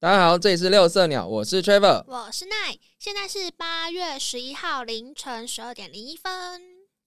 大家好，这里是六色鸟，我是 Trevor。我是奈，现在是八月十一号凌晨十二点零一分。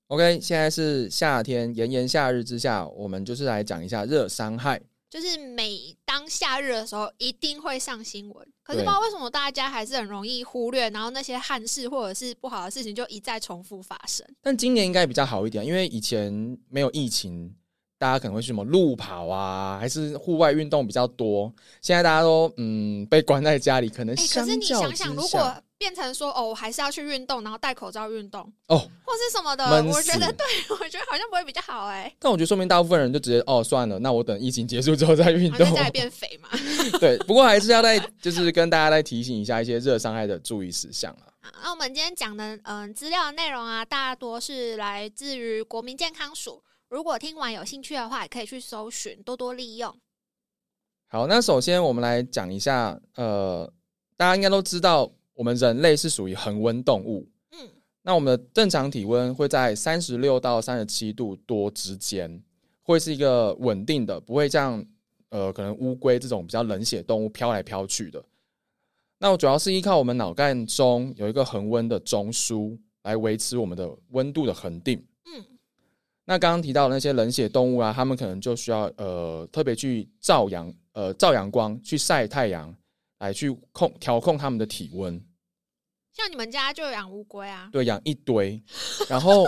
OK，现在是夏天，炎炎夏日之下，我们就是来讲一下热伤害。就是每当夏日的时候，一定会上新闻。可是不知道为什么大家还是很容易忽略，然后那些憾事或者是不好的事情就一再重复发生。但今年应该比较好一点，因为以前没有疫情，大家可能会去什么路跑啊，还是户外运动比较多。现在大家都嗯被关在家里，可能哎、相可是你想想，如果变成说哦，我还是要去运动，然后戴口罩运动，哦，或是什么的，我觉得对，我觉得好像不会比较好哎、但我觉得说明大部分人就直接哦算了，那我等疫情结束之后再运动然后在。变肥嘛。对，不过还是要再就是跟大家再提醒一下一些热伤害的注意事项啊。那我们今天讲的嗯资料内容啊，大多是来自于国民健康署。如果听完有兴趣的话，也可以去搜寻，多多利用。好，那首先我们来讲一下，呃，大家应该都知道，我们人类是属于恒温动物。嗯，那我们的正常体温会在三十六到三十七度多之间，会是一个稳定的，不会像呃可能乌龟这种比较冷血动物飘来飘去的。那我主要是依靠我们脑干中有一个恒温的中枢来维持我们的温度的恒定。嗯，那刚刚提到的那些冷血动物啊，它们可能就需要呃特别去照阳呃照阳光去晒太阳，来去控调控它们的体温。像你们家就有养乌龟啊，对，养一堆。然后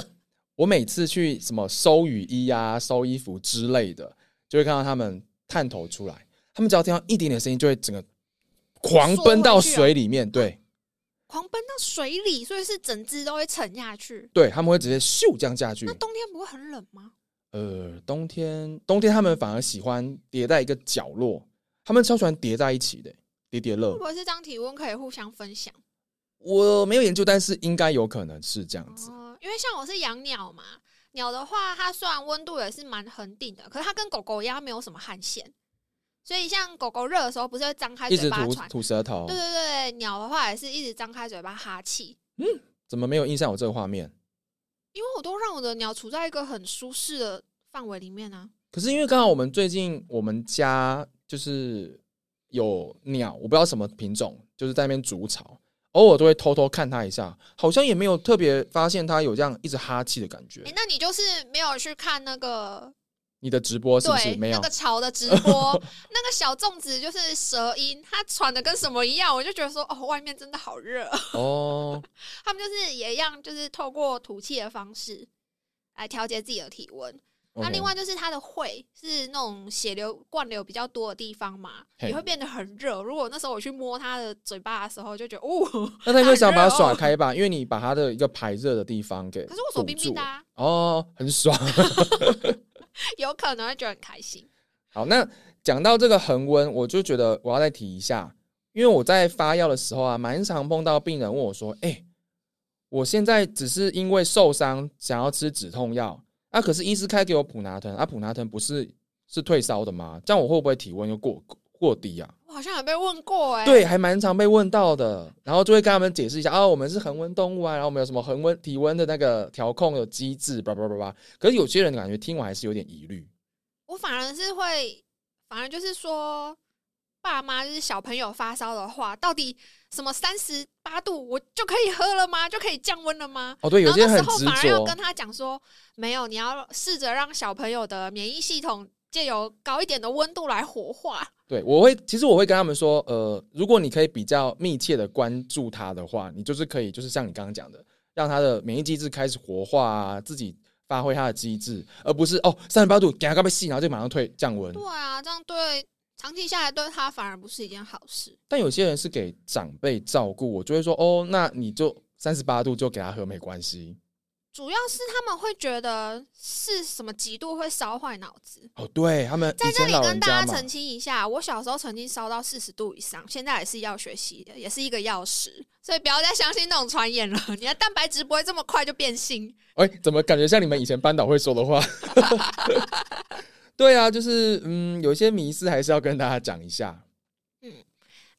我每次去什么收雨衣啊、收衣服之类的，就会看到它们探头出来，它们只要听到一点点声音，就会整个狂奔到水里面。对狂奔到水里，所以是整只都会沉下去。对，他们会直接咻这样下去那。冬天不会很冷吗？呃，冬天冬天他们反而喜欢叠在一个角落，他们超喜欢叠在一起的，叠叠乐会不。会是这样体温可以互相分享？我没有研究，但是应该有可能是这样子。哦，因为像我是养鸟嘛，鸟的话，它虽然温度也是蛮恒定的，可是它跟狗狗一样，它没有什么汗腺。所以像狗狗热的时候，不是会张开一直吐嘴巴喘？吐舌头对，对对，鸟的话也是一直张开嘴巴哈气。怎么没有印象有这个画面？因为我都让我的鸟处在一个很舒适的范围里面呢、可是因为刚好我们最近我们家就是有鸟，我不知道什么品种，就是在那边筑巢，偶尔都会偷偷看它一下，好像也没有特别发现它有这样一直哈气的感觉哎、。那你就是没有去看那个你的直播是不是对没有那个？潮的直播，那个小粽子就是舌音，它喘的跟什么一样，我就觉得说哦，外面真的好热。哦，他们就是也一样，就是透过吐气的方式来调节自己的体温。那另外就是它的会是那种血流灌流比较多的地方嘛，也会变得很热。如果那时候我去摸它的嘴巴的时候，就觉得哦，那他应该想把它耍开吧？因为你把它的一个排热的地方给可是我手冰冰的、啊，哦，很爽。有可能会觉得很开心。好，那讲到这个恒温，我就觉得我要再提一下，因为我在发药的时候啊，蛮常碰到病人问我说：“哎、我现在只是因为受伤想要吃止痛药，啊，可是医师开给我普拿疼，啊，普拿疼不是是退烧的吗？这样我会不会体温又过过低啊？”我好像有被问过哎、对，还蛮常被问到的，然后就会跟他们解释一下，啊，我们是恒温动物啊，然后我们有什么恒温体温的那个调控的机制，叭叭叭叭。可是有些人感觉听完还是有点疑虑。我反而是会，反而就是说，爸妈就是小朋友发烧的话，到底什么三十八度我就可以喝了吗？就可以降温了吗？哦，对，有些然后那时候反而要跟，他讲说，没有，你要试着让小朋友的免疫系统借由高一点的温度来活化。对，我会，其实我会跟他们说，呃，如果你可以比较密切的关注它的话，你就是可以，就是像你刚刚讲的，让它的免疫机制开始活化啊，自己发挥它的机制，而不是哦三十八度给它个被吸，然后就马上退降温。对啊，这样对长期下来对他反而不是一件好事。但有些人是给长辈照顾，我就会说，哦，那你就三十八度就给他喝没关系。主要是他们会觉得是什么几度会烧坏脑子。哦，对他们在这里跟大家澄清一下，我小时候曾经烧到四十度以上，现在也是要学系的，也是一个药师，所以不要再相信那种传言了。你的蛋白质不会这么快就变性。哎、怎么感觉像你们以前班导会说的话？对啊，就是嗯，有一些迷思还是要跟大家讲一下。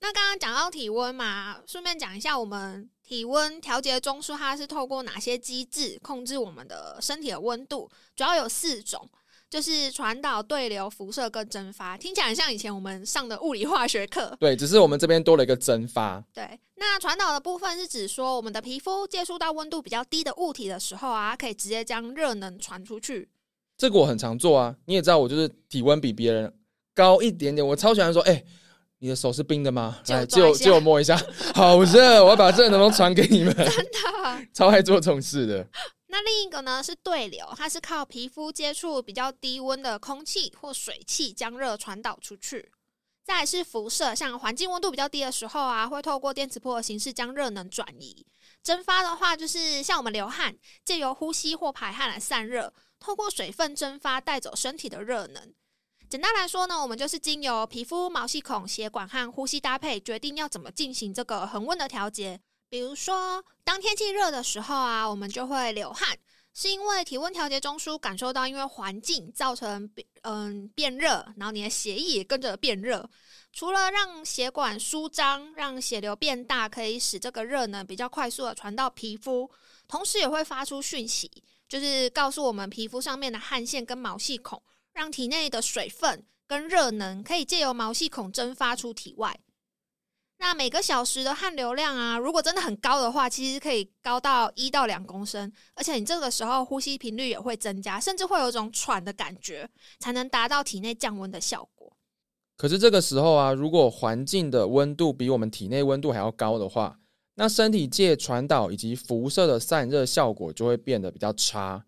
那刚刚讲到体温嘛，顺便讲一下我们体温调节中枢它是透过哪些机制控制我们的身体的温度，主要有四种。就是传导、对流、辐射跟蒸发，听起来很像以前我们上的物理化学课。对，只是我们这边多了一个蒸发。对，那传导的部分是指说，我们的皮肤接触到温度比较低的物体的时候啊，可以直接将热能传出去。这个我很常做啊，你也知道，我就是体温比别人高一点点，我超喜欢说，哎、你的手是冰的吗？来，借我借我摸一下，好热，我要把这能不能传给你们？真的。超爱做这种事的。那另一个呢是对流，它是靠皮肤接触比较低温的空气或水汽将热传导出去。再来是辐射，像环境温度比较低的时候啊，会透过电磁波的形式将热能转移。蒸发的话，就是像我们流汗，借由呼吸或排汗来散热，透过水分蒸发带走身体的热能。简单来说呢，我们就是经由皮肤、毛细孔、血管和呼吸搭配，决定要怎么进行这个恒温的调节。比如说，当天气热的时候啊，我们就会流汗，是因为体温调节中枢感受到因为环境造成变嗯变热，然后你的血液也跟着变热。除了让血管舒张，让血流变大，可以使这个热能比较快速的传到皮肤，同时也会发出讯息，就是告诉我们皮肤上面的汗腺跟毛细孔，让体内的水分跟热能可以借由毛细孔蒸发出体外。那每个小时的汗流量啊，如果真的很高的话，其实可以高到一到两公升，而且你这个时候呼吸频率也会增加，甚至会有一种喘的感觉，才能达到体内降温的效果。可是这个时候啊，如果环境的温度比我们体内温度还要高的话，那身体借传导以及辐射的散热效果就会变得比较差。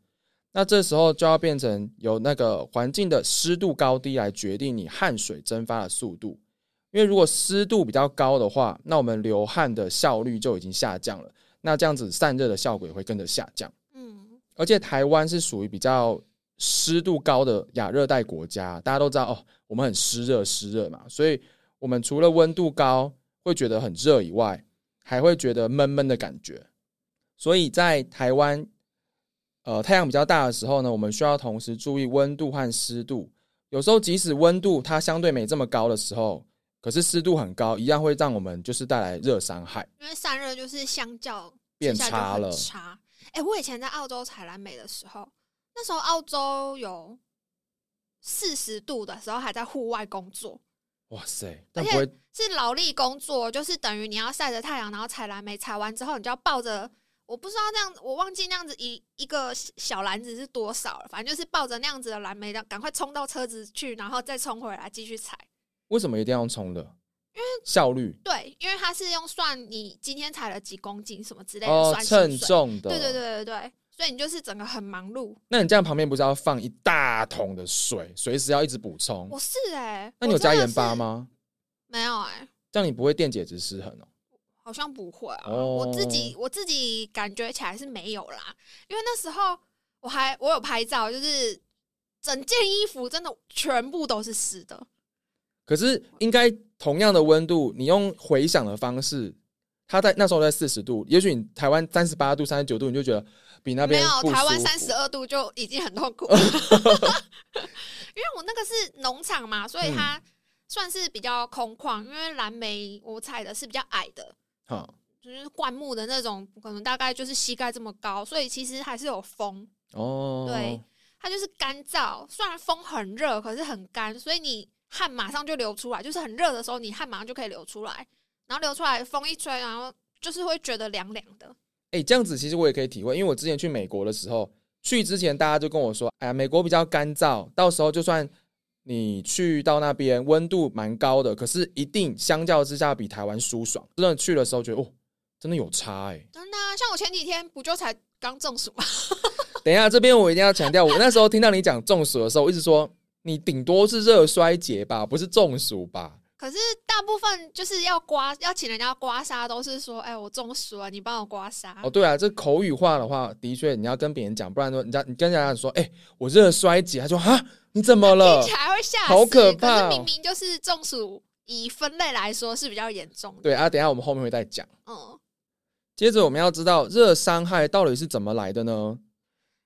那这时候就要变成由那个环境的湿度高低来决定你汗水蒸发的速度。因为如果湿度比较高的话，那我们流汗的效率就已经下降了，那这样子散热的效果也会跟着下降。嗯，而且台湾是属于比较湿度高的亚热带国家，大家都知道哦，我们很湿热湿热嘛，所以我们除了温度高会觉得很热以外，还会觉得闷闷的感觉。所以在台湾，呃，太阳比较大的时候呢，我们需要同时注意温度和湿度。有时候即使温度它相对没这么高的时候，可是湿度很高，一样会让我们就是带来热伤害。因为散热就是相较变差了差。哎、我以前在澳洲采蓝莓的时候，那时候澳洲有四十度的时候还在户外工作，哇塞，但而且不会是劳力工作，就是等于你要晒着太阳，然后采蓝莓，采完之后你就要抱着。我不知道这样，我忘记那样子一一个小篮子是多少了，反正就是抱着那样子的蓝莓，的，赶快冲到车子去，然后再冲回来继续采。为什么一定要用冲的？因为效率对，因为它是用算你今天采了几公斤什么之类的哦，算称。重的。对对对对对，所以你就是整个很忙碌。那你这样旁边不是要放一大桶的水，随时要一直补充？我是哎、那你有加盐巴？吗？没有哎、这样你不会电解质失衡哦。好像不会啊。哦我自己我自己感觉起来是没有啦，因为那时候我还我有拍照，就是整件衣服真的全部都是湿的。可是应该同样的温度，你用回想的方式，它在那时候在四十度，也许你台湾三十八度、三十九度，你就觉得比那边没有，台湾三十二度就已经很痛苦了，因为我那个是农场嘛，所以嗯它算是比较空旷。因为蓝莓我采的是比较矮的，哈就是灌木的那种，可能大概就是膝盖这么高，所以其实还是有风，哦，对，它就是干燥。虽然风很热，可是很干，所以你汗马上就流出来。就是很热的时候，你汗马上就可以流出来，然后流出来，风一吹，然后就是会觉得凉凉的。哎、这样子其实我也可以体会，因为我之前去美国的时候，去之前大家就跟我说，哎呀，美国比较干燥，到时候就算你去到那边温度蛮高的，可是一定相较之下比台湾舒爽。真的去的时候觉得哦，真的有差哎、真的、啊，像我前几天不就才刚中暑吗？等一下，这边我一定要强调，我那时候听到你讲中暑的时候，我一直说你顶多是热衰竭吧，不是中暑吧？可是大部分就是要刮，要请人家刮痧，都是说，哎、我中暑了，你帮我刮痧。哦，对啊，这口语化的话，的确你要跟别人讲，不然说人家你跟人家说，哎、我热衰竭，他说啊，你怎么了听起？来会吓死，好可怕哦是明明就是中暑，以分类来说是比较严重的。对啊，等一下我们后面会再讲。嗯，接着我们要知道热伤害到底是怎么来的呢？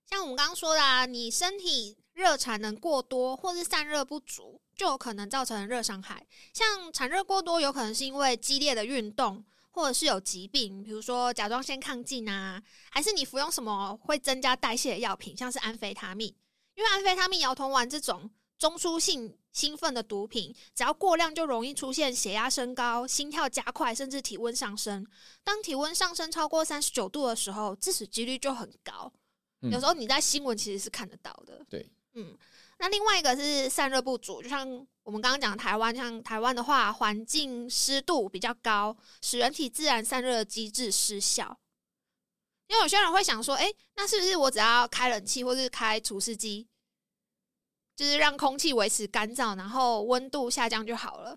像我们刚刚说的啊，你身体热产能过多或是散热不足，就有可能造成热伤害。像产热过多，有可能是因为激烈的运动，或者是有疾病，比如说甲状腺亢进啊，还是你服用什么会增加代谢的药品，像是安非他命。因因为安非他命、摇头丸这种中枢性兴奋的毒品，只要过量就容易出现血压升高、心跳加快，甚至体温上升。当体温上升超过三十九度的时候，致死几率就很高。嗯有时候你在新闻其实是看得到的。对，嗯，那另外一个是散热不足，就像我们刚刚讲台湾，像台湾的话，环境湿度比较高，使人体自然散热机制失效。因为有些人会想说，诶，那是不是我只要开冷气或是开除湿机，就是让空气维持干燥，然后温度下降就好了？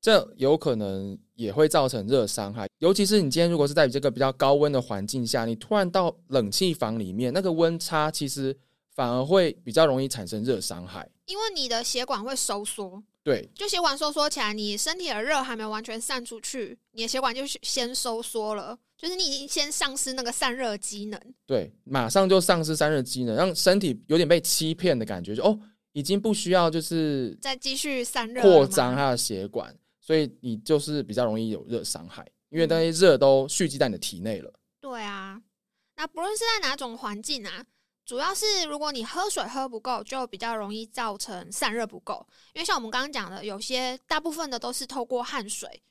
这有可能也会造成热伤害，尤其是你今天如果是在这个比较高温的环境下，你突然到冷气房里面，那个温差其实反而会比较容易产生热伤害。因为你的血管会收缩，对，就血管收缩起来，你身体的热还没有完全散出去，你的血管就先收缩了，就是你已经先丧失那个散热机能。对，马上就丧失散热机能，让身体有点被欺骗的感觉，就哦，已经不需要就是再继续散热扩张它的血管，所以你就是比较容易有热伤害，因为那些热都蓄积在你的体内了。对啊，那不论是在哪种环境啊，主要是如果你喝水喝不够，就比较容易造成散热不够。因为像我们刚刚讲的，有些大部分的都是透过汗水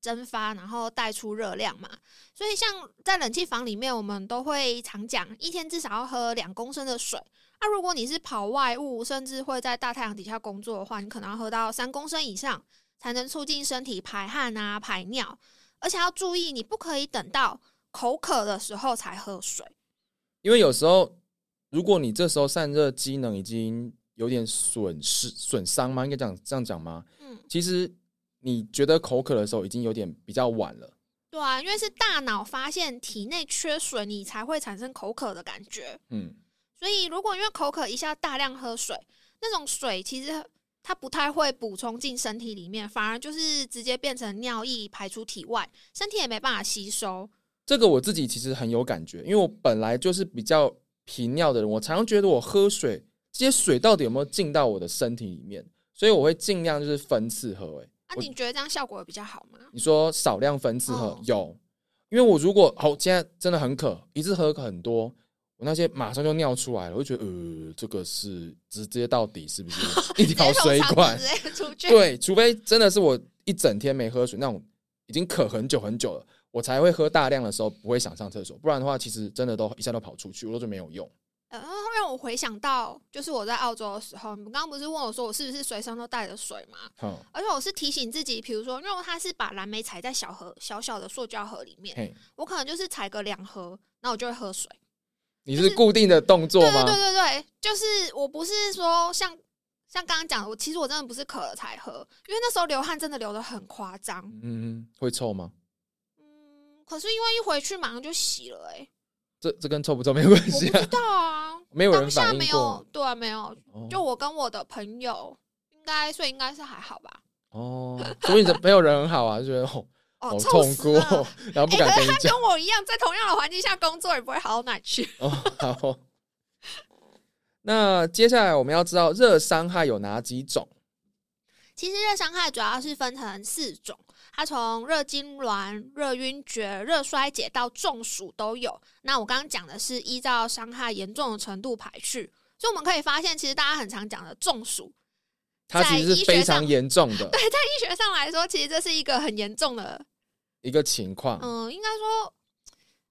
蒸发，然后带出热量嘛。所以像在冷气房里面，我们都会常讲，一天至少要喝两公升的水。那、如果你是跑外务，甚至会在大太阳底下工作的话，你可能要喝到三公升以上，才能促进身体排汗啊、排尿。而且要注意，你不可以等到口渴的时候才喝水。因为有时候，如果你这时候散热机能已经有点损失、损伤吗？应该讲这样讲吗？嗯，其实你觉得口渴的时候，已经有点比较晚了。对啊，因为是大脑发现体内缺水，你才会产生口渴的感觉。嗯，所以，如果因为口渴一下大量喝水，那种水其实它不太会补充进身体里面，反而就是直接变成尿液排出体外，身体也没办法吸收。这个我自己其实很有感觉，因为我本来就是比较频尿的人，我常常觉得我喝水这些水到底有没有进到我的身体里面，所以我会尽量就是分次喝、欸。那、我你觉得这样效果有比较好吗？你说少量分次喝、哦有，因为我如果好现在真的很渴，一次喝很多，我那些马上就尿出来了，我就觉得呃，这个是直接到底是不是 一条水管？直接出去。对，除非真的是我一整天没喝水，那种已经渴很久很久了，我才会喝大量的时候不会想上厕所，不然的话，其实真的都一下都跑出去，我都觉得没有用。呃，让我回想到，就是我在澳洲的时候，你们刚刚不是问我说我是不是随身都带着水吗？嗯，而且我是提醒自己，比如说，因为它是把蓝莓采在小盒小小的塑胶盒里面，我可能就是采个两盒，那我就会喝水。你是固定的动作吗？对对对对对，就是我不是说像像刚刚讲的，我其实我真的不是渴了才喝，因为那时候流汗真的流的很夸张。嗯，会臭吗？嗯，可是因为一回去马上就洗了、欸，这这跟臭不臭没有关系啊，不知道啊，没有人当下反应过没有，。对啊，没有，哦就我跟我的朋友，应该所以应该是还好吧。哦，所以你的朋友人很好啊，就觉得哦哦，好痛苦哦，然后不敢跟你他讲。跟我一样，在同样的环境下工作，也不会好到哪去。哦，好。那接下来我们要知道热伤害有哪几种？其实热伤害主要是分成四种，它从热痉挛、热晕厥、热衰竭到中暑都有。那我刚刚讲的是依照伤害严重的程度排序，所以我们可以发现，其实大家很常讲的中暑，它其实是非常严重的 对，在医学上来说，其实这是一个很严重的，一个情况。嗯，应该说，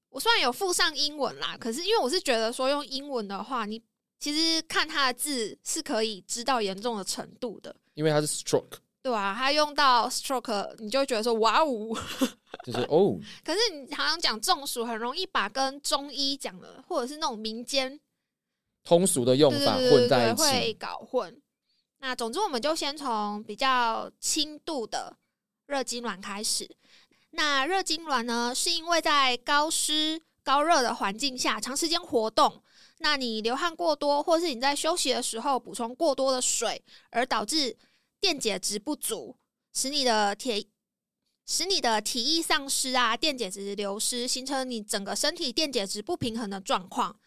我虽然有附上英文啦，可是因为我是觉得说用英文的话，你其实看它的字是可以知道严重的程度的。因为它是 stroke，对啊，它用到 stroke，你就会觉得说哇哦。就是哦，可是你好像讲中暑，很容易把跟中医讲的，或者是那种民间通俗的用法混在一起会起。搞混。那总之，我们就先从比较轻度的热痉挛开始。那热痉挛呢，是因为在高湿、高热的环境下长时间活动，那你流汗过多，或是你在休息的时候补充过多的水，而导致电解质不足，使你的铁使你的体液丧失啊，电解质流失，形成你整个身体电解质不平衡的状况。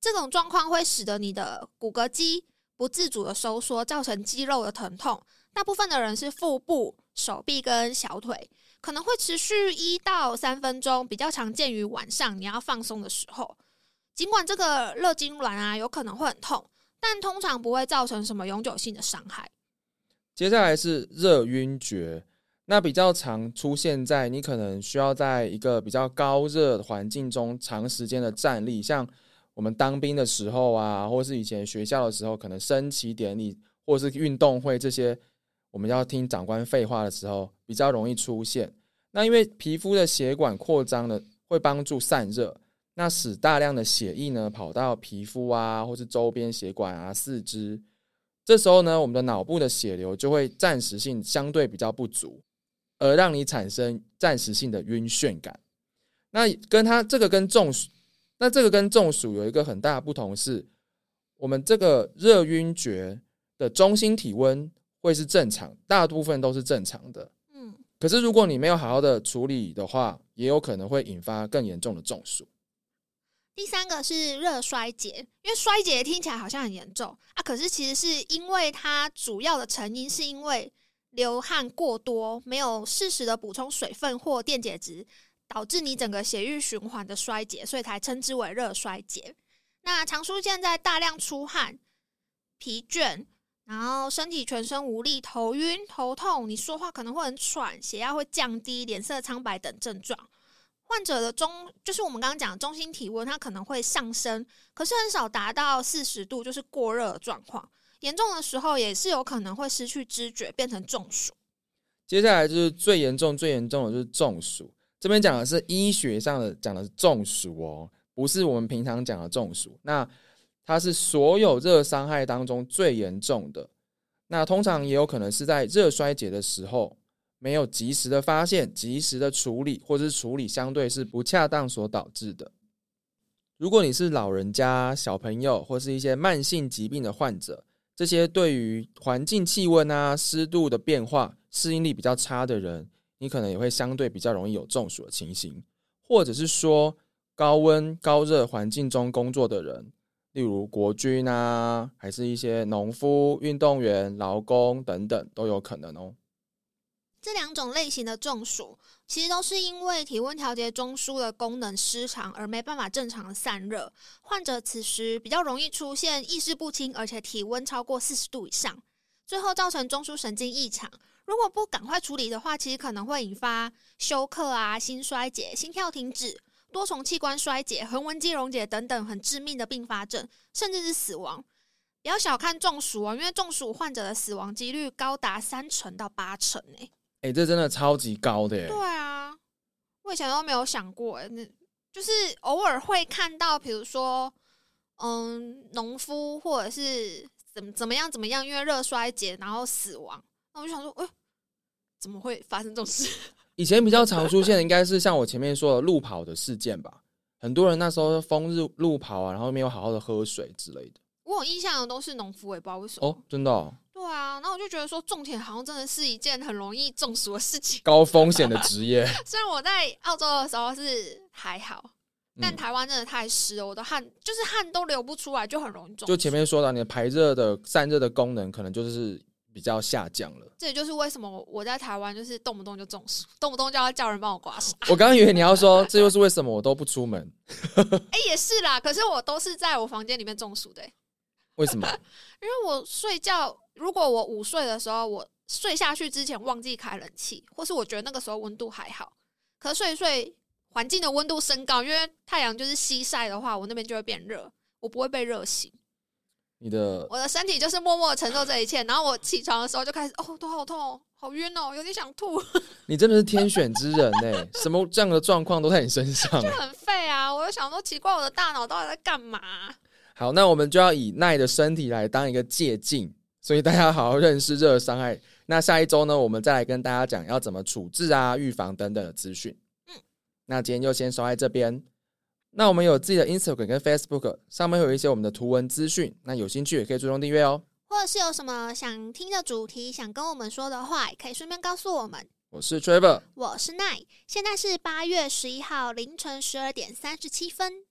这种状况会使得你的骨骼肌不自主的收缩，造成肌肉的疼痛。大部分的人是腹部、手臂跟小腿，可能会持续一到三分钟，比较常见于晚上你要放松的时候。尽管这个热痉挛啊有可能会很痛，但通常不会造成什么永久性的伤害。接下来是热晕厥，那比较常出现在你可能需要在一个比较高热环境中长时间的站立，像我们当兵的时候啊，或是以前学校的时候，可能升旗典礼或是运动会这些，我们要听长官废话的时候，比较容易出现。那因为皮肤的血管扩张呢，会帮助散热，那使大量的血液呢跑到皮肤啊，或是周边血管啊、四肢。这时候呢，我们的脑部的血流就会暂时性相对比较不足，而让你产生暂时性的晕眩感。那跟它这个跟中暑，那这个跟中暑有一个很大的不同是，我们这个热晕厥的中心体温会是正常，大部分都是正常的。嗯，可是如果你没有好好的处理的话，也有可能会引发更严重的中暑。第三个是热衰竭，因为衰竭听起来好像很严重啊，可是其实是因为它主要的成因是因为流汗过多，没有适时的补充水分或电解质，导致你整个血液循环的衰竭，所以才称之为热衰竭。那常出现在大量出汗、疲倦，然后身体全身无力、头晕、头痛，你说话可能会很喘，血压会降低、脸色苍白等症状。患者的中就是我们刚刚讲的中心体温，它可能会上升，可是很少达到四十度，就是过热的状况。严重的时候也是有可能会失去知觉，变成中暑。接下来就是最严重、最严重的就是中暑。这边讲的是医学上的讲的是中暑哦，不是我们平常讲的中暑。那它是所有热伤害当中最严重的。那通常也有可能是在热衰竭的时候。没有及时的发现、及时的处理，或者是处理相对是不恰当所导致的。如果你是老人家、小朋友，或是一些慢性疾病的患者，这些对于环境气温啊、湿度的变化适应力比较差的人，你可能也会相对比较容易有中暑的情形。或者是说高温高热环境中工作的人，例如国军啊，还是一些农夫、运动员、劳工等等，都有可能哦。这两种类型的中暑，其实都是因为体温调节中枢的功能失常而没办法正常的散热。患者此时比较容易出现意识不清，而且体温超过四十度以上，最后造成中枢神经异常。如果不赶快处理的话，其实可能会引发休克啊、心衰竭、心跳停止、多重器官衰竭、横纹肌溶解等等很致命的并发症，甚至是死亡。不要小看中暑啊，因为中暑患者的死亡几率高达三成到八成诶。哎，这真的超级高的耶！对啊，我以前都没有想过，那就是偶尔会看到，比如说，嗯，农夫或者是怎么怎么样怎么样，因为热衰竭然后死亡，那我就想说，哎，怎么会发生这种事？以前比较常出现的应该是像我前面说的路跑的事件吧，很多人那时候风日路跑啊，然后没有好好的喝水之类的。我有印象的都是农夫，也不知道为什么。哦，真的。对啊，那我就觉得说种田好像真的是一件很容易中暑的事情，高风险的职业。虽然我在澳洲的时候是还好，但台湾真的太湿了，我的汗就是汗都流不出来，就很容易中。就前面说到，你的排热的散热的功能可能就是比较下降了。这也就是为什么我在台湾就是动不动就中暑，动不动就要叫人帮我刮痧。我刚刚以为你要说，这就是为什么我都不出门。哎，也是啦，可是我都是在我房间里面中暑的。为什么？因为我睡觉，如果我午睡的时候，我睡下去之前忘记开冷气，或是我觉得那个时候温度还好，可睡一睡，环境的温度升高，因为太阳就是西晒的话，我那边就会变热，我不会被热醒。你的我的身体就是默默承受这一切，然后我起床的时候就开始哦，头好痛，好晕哦，有点想吐。你真的是天选之人呢，什么这样的状况都在你身上，就很废啊！我就想说，奇怪，我的大脑到底在干嘛？好，那我们就要以奈的身体来当一个借镜，所以大家好好认识热伤害。那下一周呢，我们再来跟大家讲要怎么处置啊、预防等等的资讯。嗯，那今天就先说在这边。那我们有自己的 Instagram 跟 Facebook，上面会有一些我们的图文资讯。那有兴趣也可以追踪订阅哦。或者是有什么想听的主题，想跟我们说的话，也可以顺便告诉我们。我是 Trevor，我是奈，现在是八月十一号凌晨十二点三十七分。